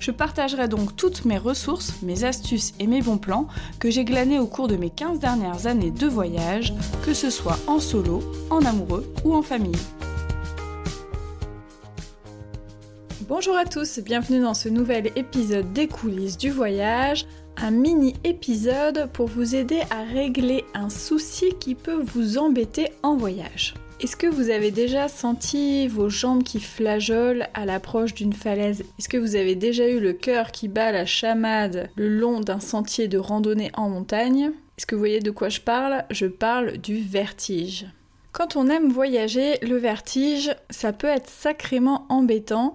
Je partagerai donc toutes mes ressources, mes astuces et mes bons plans que j'ai glanés au cours de mes 15 dernières années de voyage, que ce soit en solo, en amoureux ou en famille. Bonjour à tous, bienvenue dans ce nouvel épisode des coulisses du voyage, un mini épisode pour vous aider à régler un souci qui peut vous embêter en voyage. Est-ce que vous avez déjà senti vos jambes qui flageolent à l'approche d'une falaise? Est-ce que vous avez déjà eu le cœur qui bat la chamade le long d'un sentier de randonnée en montagne? Est-ce que vous voyez de quoi je parle? Je parle du vertige. Quand on aime voyager, le vertige, ça peut être sacrément embêtant,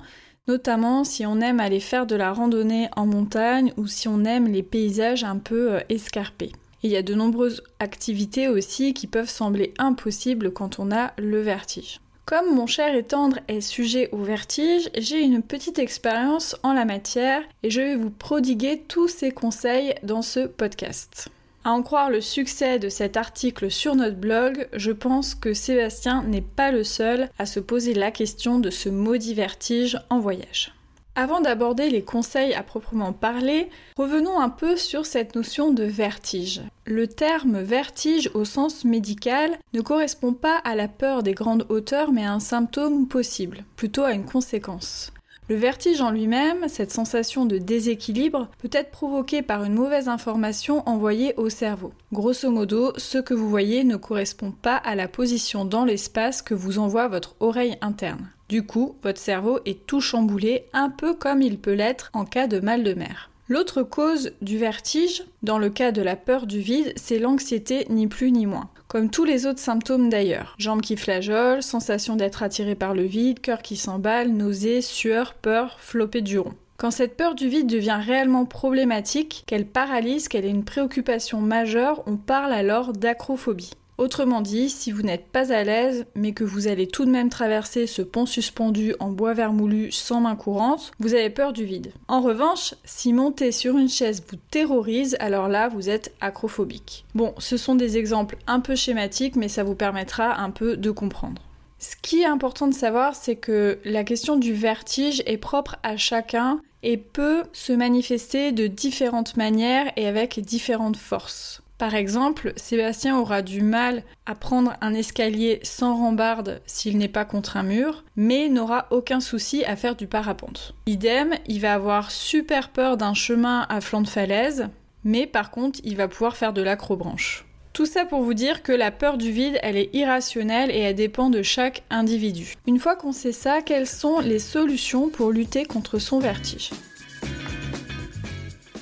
notamment si on aime aller faire de la randonnée en montagne ou si on aime les paysages un peu euh, escarpés il y a de nombreuses activités aussi qui peuvent sembler impossibles quand on a le vertige. Comme mon cher et tendre est sujet au vertige, j'ai une petite expérience en la matière et je vais vous prodiguer tous ces conseils dans ce podcast. À en croire le succès de cet article sur notre blog, je pense que Sébastien n'est pas le seul à se poser la question de ce maudit vertige en voyage. Avant d'aborder les conseils à proprement parler, revenons un peu sur cette notion de vertige. Le terme vertige au sens médical ne correspond pas à la peur des grandes hauteurs mais à un symptôme possible, plutôt à une conséquence. Le vertige en lui-même, cette sensation de déséquilibre, peut être provoquée par une mauvaise information envoyée au cerveau. Grosso modo, ce que vous voyez ne correspond pas à la position dans l'espace que vous envoie votre oreille interne. Du coup, votre cerveau est tout chamboulé, un peu comme il peut l'être en cas de mal de mer. L'autre cause du vertige, dans le cas de la peur du vide, c'est l'anxiété ni plus ni moins. Comme tous les autres symptômes d'ailleurs. Jambes qui flageolent, sensation d'être attiré par le vide, cœur qui s'emballe, nausées, sueur, peur, flopée du rond. Quand cette peur du vide devient réellement problématique, qu'elle paralyse, qu'elle est une préoccupation majeure, on parle alors d'acrophobie. Autrement dit, si vous n'êtes pas à l'aise, mais que vous allez tout de même traverser ce pont suspendu en bois vermoulu sans main courante, vous avez peur du vide. En revanche, si monter sur une chaise vous terrorise, alors là, vous êtes acrophobique. Bon, ce sont des exemples un peu schématiques, mais ça vous permettra un peu de comprendre. Ce qui est important de savoir, c'est que la question du vertige est propre à chacun et peut se manifester de différentes manières et avec différentes forces. Par exemple, Sébastien aura du mal à prendre un escalier sans rambarde s'il n'est pas contre un mur, mais n'aura aucun souci à faire du parapente. Idem, il va avoir super peur d'un chemin à flanc de falaise, mais par contre, il va pouvoir faire de l'acrobranche. Tout ça pour vous dire que la peur du vide, elle est irrationnelle et elle dépend de chaque individu. Une fois qu'on sait ça, quelles sont les solutions pour lutter contre son vertige?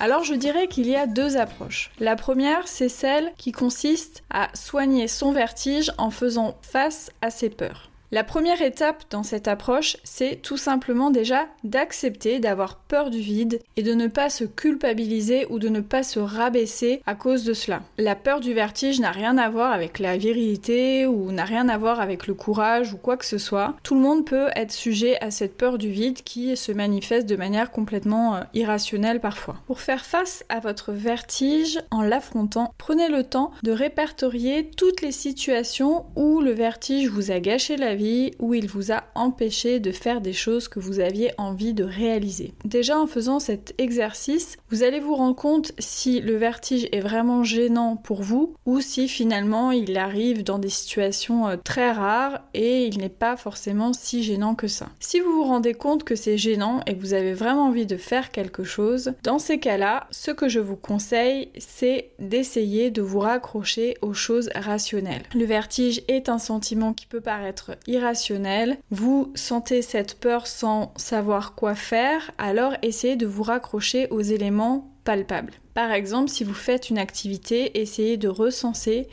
Alors je dirais qu'il y a deux approches. La première, c'est celle qui consiste à soigner son vertige en faisant face à ses peurs. La première étape dans cette approche, c'est tout simplement déjà d'accepter d'avoir peur du vide et de ne pas se culpabiliser ou de ne pas se rabaisser à cause de cela. La peur du vertige n'a rien à voir avec la virilité ou n'a rien à voir avec le courage ou quoi que ce soit. Tout le monde peut être sujet à cette peur du vide qui se manifeste de manière complètement euh, irrationnelle parfois. Pour faire face à votre vertige en l'affrontant, prenez le temps de répertorier toutes les situations où le vertige vous a gâché la vie où il vous a empêché de faire des choses que vous aviez envie de réaliser. Déjà en faisant cet exercice, vous allez vous rendre compte si le vertige est vraiment gênant pour vous ou si finalement il arrive dans des situations euh, très rares et il n'est pas forcément si gênant que ça. Si vous vous rendez compte que c'est gênant et que vous avez vraiment envie de faire quelque chose, dans ces cas-là, ce que je vous conseille, c'est d'essayer de vous raccrocher aux choses rationnelles. Le vertige est un sentiment qui peut paraître irrationnel, vous sentez cette peur sans savoir quoi faire, alors essayez de vous raccrocher aux éléments palpables. Par exemple, si vous faites une activité, essayez de recenser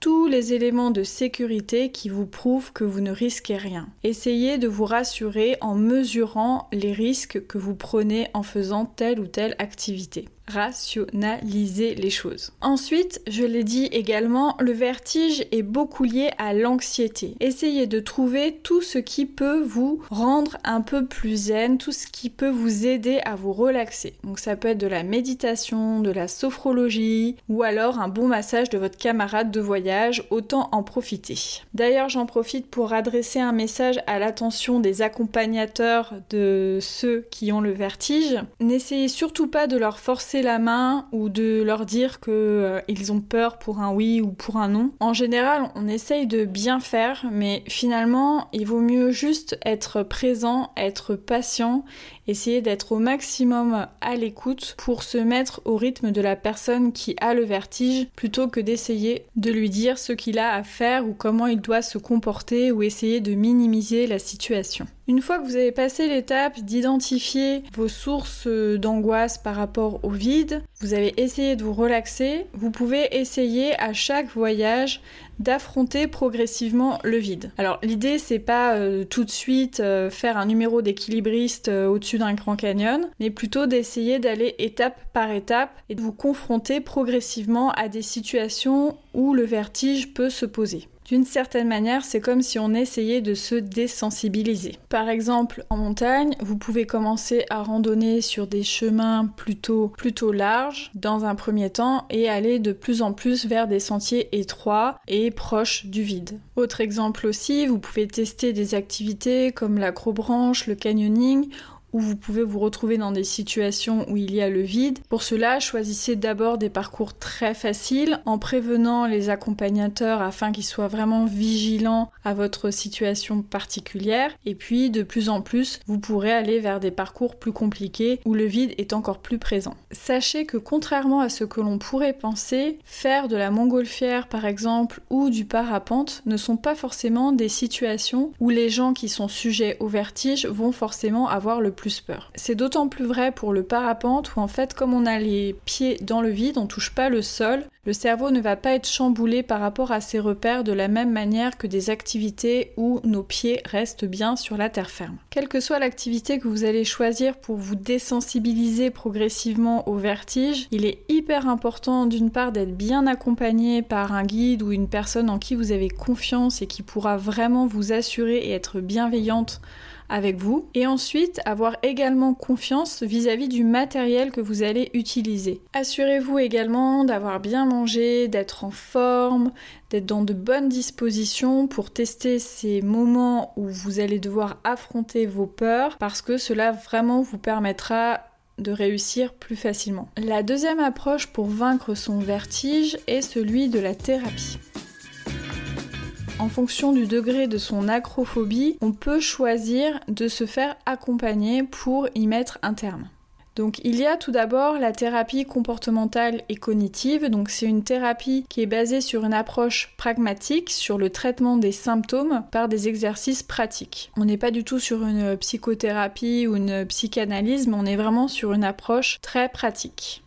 tous les éléments de sécurité qui vous prouvent que vous ne risquez rien. Essayez de vous rassurer en mesurant les risques que vous prenez en faisant telle ou telle activité. Rationaliser les choses. Ensuite, je l'ai dit également, le vertige est beaucoup lié à l'anxiété. Essayez de trouver tout ce qui peut vous rendre un peu plus zen, tout ce qui peut vous aider à vous relaxer. Donc ça peut être de la méditation, de la sophrologie ou alors un bon massage de votre camarade de voyage, autant en profiter. D'ailleurs, j'en profite pour adresser un message à l'attention des accompagnateurs de ceux qui ont le vertige. N'essayez surtout pas de leur forcer la main ou de leur dire qu'ils euh, ont peur pour un oui ou pour un non. En général, on essaye de bien faire, mais finalement, il vaut mieux juste être présent, être patient essayer d'être au maximum à l'écoute pour se mettre au rythme de la personne qui a le vertige plutôt que d'essayer de lui dire ce qu'il a à faire ou comment il doit se comporter ou essayer de minimiser la situation. Une fois que vous avez passé l'étape d'identifier vos sources d'angoisse par rapport au vide, vous avez essayé de vous relaxer, vous pouvez essayer à chaque voyage d'affronter progressivement le vide. Alors l'idée c'est pas euh, tout de suite euh, faire un numéro d'équilibriste euh, au-dessus d'un grand canyon, mais plutôt d'essayer d'aller étape par étape et de vous confronter progressivement à des situations où le vertige peut se poser. D'une certaine manière, c'est comme si on essayait de se désensibiliser. Par exemple, en montagne, vous pouvez commencer à randonner sur des chemins plutôt, plutôt larges dans un premier temps et aller de plus en plus vers des sentiers étroits et proches du vide. Autre exemple aussi, vous pouvez tester des activités comme l'acrobranche, le canyoning où vous pouvez vous retrouver dans des situations où il y a le vide. Pour cela, choisissez d'abord des parcours très faciles en prévenant les accompagnateurs afin qu'ils soient vraiment vigilants à votre situation particulière. Et puis, de plus en plus, vous pourrez aller vers des parcours plus compliqués où le vide est encore plus présent. Sachez que contrairement à ce que l'on pourrait penser, faire de la montgolfière par exemple ou du parapente ne sont pas forcément des situations où les gens qui sont sujets au vertige vont forcément avoir le C'est d'autant plus vrai pour le parapente où en fait comme on a les pieds dans le vide, on touche pas le sol, le cerveau ne va pas être chamboulé par rapport à ses repères de la même manière que des activités où nos pieds restent bien sur la terre ferme. Quelle que soit l'activité que vous allez choisir pour vous désensibiliser progressivement au vertige, il est hyper important d'une part d'être bien accompagné par un guide ou une personne en qui vous avez confiance et qui pourra vraiment vous assurer et être bienveillante avec vous et ensuite avoir également confiance vis-à-vis du matériel que vous allez utiliser. Assurez-vous également d'avoir bien mangé, d'être en forme, d'être dans de bonnes dispositions pour tester ces moments où vous allez devoir affronter vos peurs parce que cela vraiment vous permettra de réussir plus facilement. La deuxième approche pour vaincre son vertige est celui de la thérapie en fonction du degré de son acrophobie, on peut choisir de se faire accompagner pour y mettre un terme. Donc il y a tout d'abord la thérapie comportementale et cognitive. Donc c'est une thérapie qui est basée sur une approche pragmatique sur le traitement des symptômes par des exercices pratiques. On n'est pas du tout sur une psychothérapie ou une psychanalyse, mais on est vraiment sur une approche très pratique.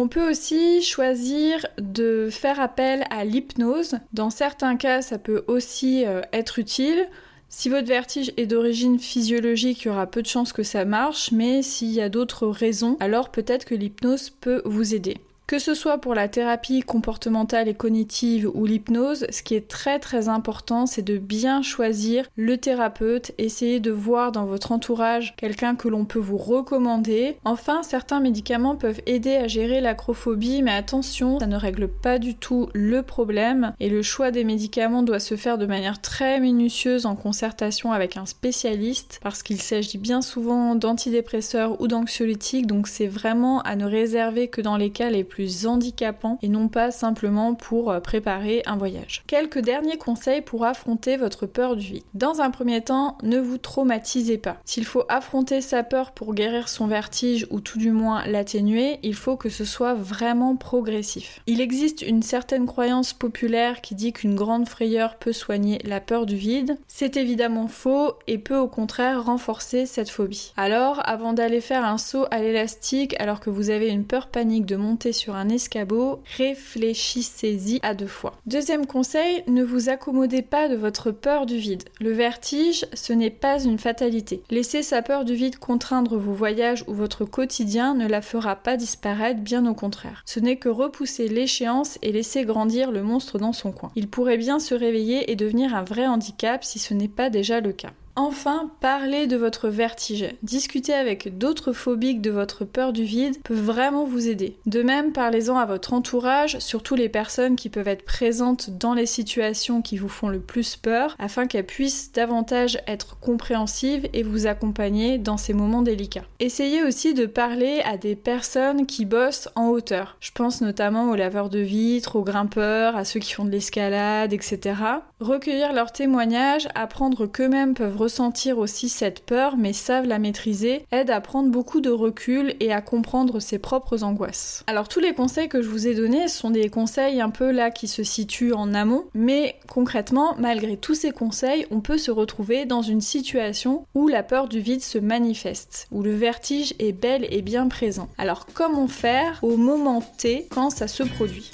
On peut aussi choisir de faire appel à l'hypnose. Dans certains cas, ça peut aussi euh, être utile. Si votre vertige est d'origine physiologique, il y aura peu de chances que ça marche, mais s'il y a d'autres raisons, alors peut-être que l'hypnose peut vous aider. Que ce soit pour la thérapie comportementale et cognitive ou l'hypnose, ce qui est très très important, c'est de bien choisir le thérapeute, essayer de voir dans votre entourage quelqu'un que l'on peut vous recommander. Enfin, certains médicaments peuvent aider à gérer l'acrophobie, mais attention, ça ne règle pas du tout le problème et le choix des médicaments doit se faire de manière très minutieuse en concertation avec un spécialiste parce qu'il s'agit bien souvent d'antidépresseurs ou d'anxiolytiques, donc c'est vraiment à ne réserver que dans les cas les plus handicapant et non pas simplement pour euh, préparer un voyage. Quelques derniers conseils pour affronter votre peur du vide. Dans un premier temps, ne vous traumatisez pas. S'il faut affronter sa peur pour guérir son vertige ou tout du moins l'atténuer, il faut que ce soit vraiment progressif. Il existe une certaine croyance populaire qui dit qu'une grande frayeur peut soigner la peur du vide. C'est évidemment faux et peut au contraire renforcer cette phobie. Alors, avant d'aller faire un saut à l'élastique alors que vous avez une peur panique de monter sur un escabeau, réfléchissez-y à deux fois. Deuxième conseil, ne vous accommodez pas de votre peur du vide. Le vertige, ce n'est pas une fatalité. Laisser sa peur du vide contraindre vos voyages ou votre quotidien ne la fera pas disparaître, bien au contraire. Ce n'est que repousser l'échéance et laisser grandir le monstre dans son coin. Il pourrait bien se réveiller et devenir un vrai handicap si ce n'est pas déjà le cas. Enfin, parlez de votre vertige. Discuter avec d'autres phobiques de votre peur du vide peut vraiment vous aider. De même, parlez-en à votre entourage, surtout les personnes qui peuvent être présentes dans les situations qui vous font le plus peur, afin qu'elles puissent davantage être compréhensives et vous accompagner dans ces moments délicats. Essayez aussi de parler à des personnes qui bossent en hauteur. Je pense notamment aux laveurs de vitres, aux grimpeurs, à ceux qui font de l'escalade, etc. Recueillir leurs témoignages, apprendre qu'eux-mêmes peuvent ressentir aussi cette peur mais savent la maîtriser aide à prendre beaucoup de recul et à comprendre ses propres angoisses. Alors tous les conseils que je vous ai donnés sont des conseils un peu là qui se situent en amont, mais concrètement, malgré tous ces conseils, on peut se retrouver dans une situation où la peur du vide se manifeste, où le vertige est bel et bien présent. Alors comment faire au moment T quand ça se produit?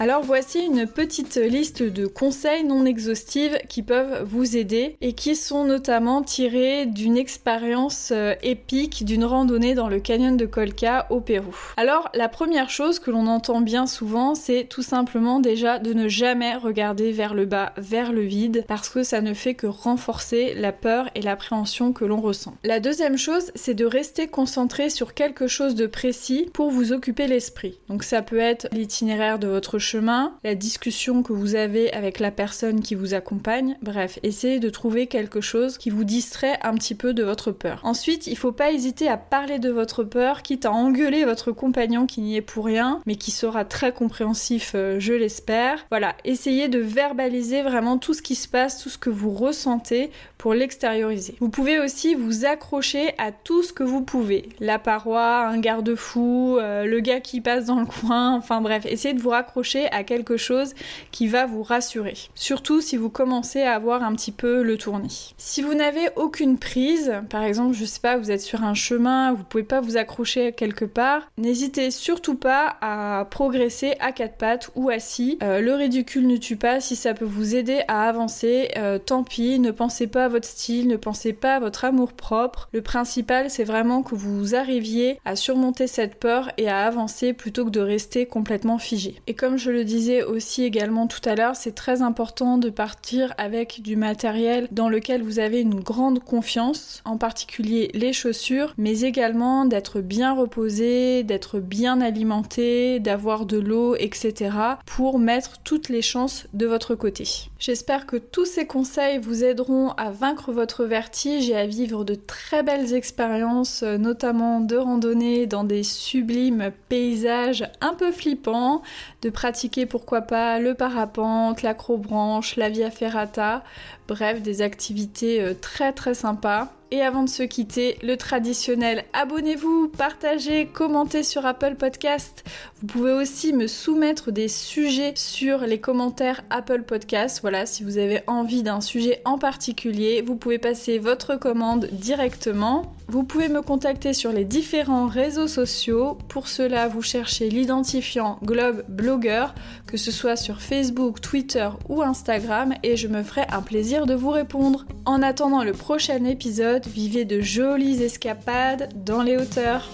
Alors voici une petite liste de conseils non exhaustifs qui peuvent vous aider et qui sont notamment tirés d'une expérience euh, épique d'une randonnée dans le canyon de Colca au Pérou. Alors la première chose que l'on entend bien souvent c'est tout simplement déjà de ne jamais regarder vers le bas, vers le vide parce que ça ne fait que renforcer la peur et l'appréhension que l'on ressent. La deuxième chose c'est de rester concentré sur quelque chose de précis pour vous occuper l'esprit. Donc ça peut être l'itinéraire de votre chemin, la discussion que vous avez avec la personne qui vous accompagne. Bref, essayez de trouver quelque chose qui vous distrait un petit peu de votre peur. Ensuite, il faut pas hésiter à parler de votre peur, quitte à engueuler votre compagnon qui n'y est pour rien, mais qui sera très compréhensif, euh, je l'espère. Voilà, essayez de verbaliser vraiment tout ce qui se passe, tout ce que vous ressentez pour l'extérioriser. Vous pouvez aussi vous accrocher à tout ce que vous pouvez. La paroi, un garde-fou, euh, le gars qui passe dans le coin, enfin bref, essayez de vous raccrocher à quelque chose qui va vous rassurer. Surtout si vous commencez à avoir un petit peu le tournis. Si vous n'avez aucune prise, par exemple, je sais pas, vous êtes sur un chemin, vous pouvez pas vous accrocher quelque part, n'hésitez surtout pas à progresser à quatre pattes ou assis. Euh, le ridicule ne tue pas, si ça peut vous aider à avancer, euh, tant pis, ne pensez pas à votre style, ne pensez pas à votre amour propre. Le principal, c'est vraiment que vous arriviez à surmonter cette peur et à avancer plutôt que de rester complètement figé. Et comme je je le disais aussi également tout à l'heure, c'est très important de partir avec du matériel dans lequel vous avez une grande confiance, en particulier les chaussures, mais également d'être bien reposé, d'être bien alimenté, d'avoir de l'eau, etc. pour mettre toutes les chances de votre côté. J'espère que tous ces conseils vous aideront à vaincre votre vertige et à vivre de très belles expériences, notamment de randonnée dans des sublimes paysages un peu flippants, de pratiquer pourquoi pas le parapente, l'acrobranche, la via ferrata, bref des activités euh, très très sympas. Et avant de se quitter, le traditionnel abonnez-vous, partagez, commentez sur Apple Podcast. Vous pouvez aussi me soumettre des sujets sur les commentaires Apple Podcast. Voilà, si vous avez envie d'un sujet en particulier, vous pouvez passer votre commande directement. Vous pouvez me contacter sur les différents réseaux sociaux. Pour cela, vous cherchez l'identifiant Globe Blogger, que ce soit sur Facebook, Twitter ou Instagram, et je me ferai un de vous répondre. En attendant le prochain épisode, vivez de jolies escapades dans les hauteurs.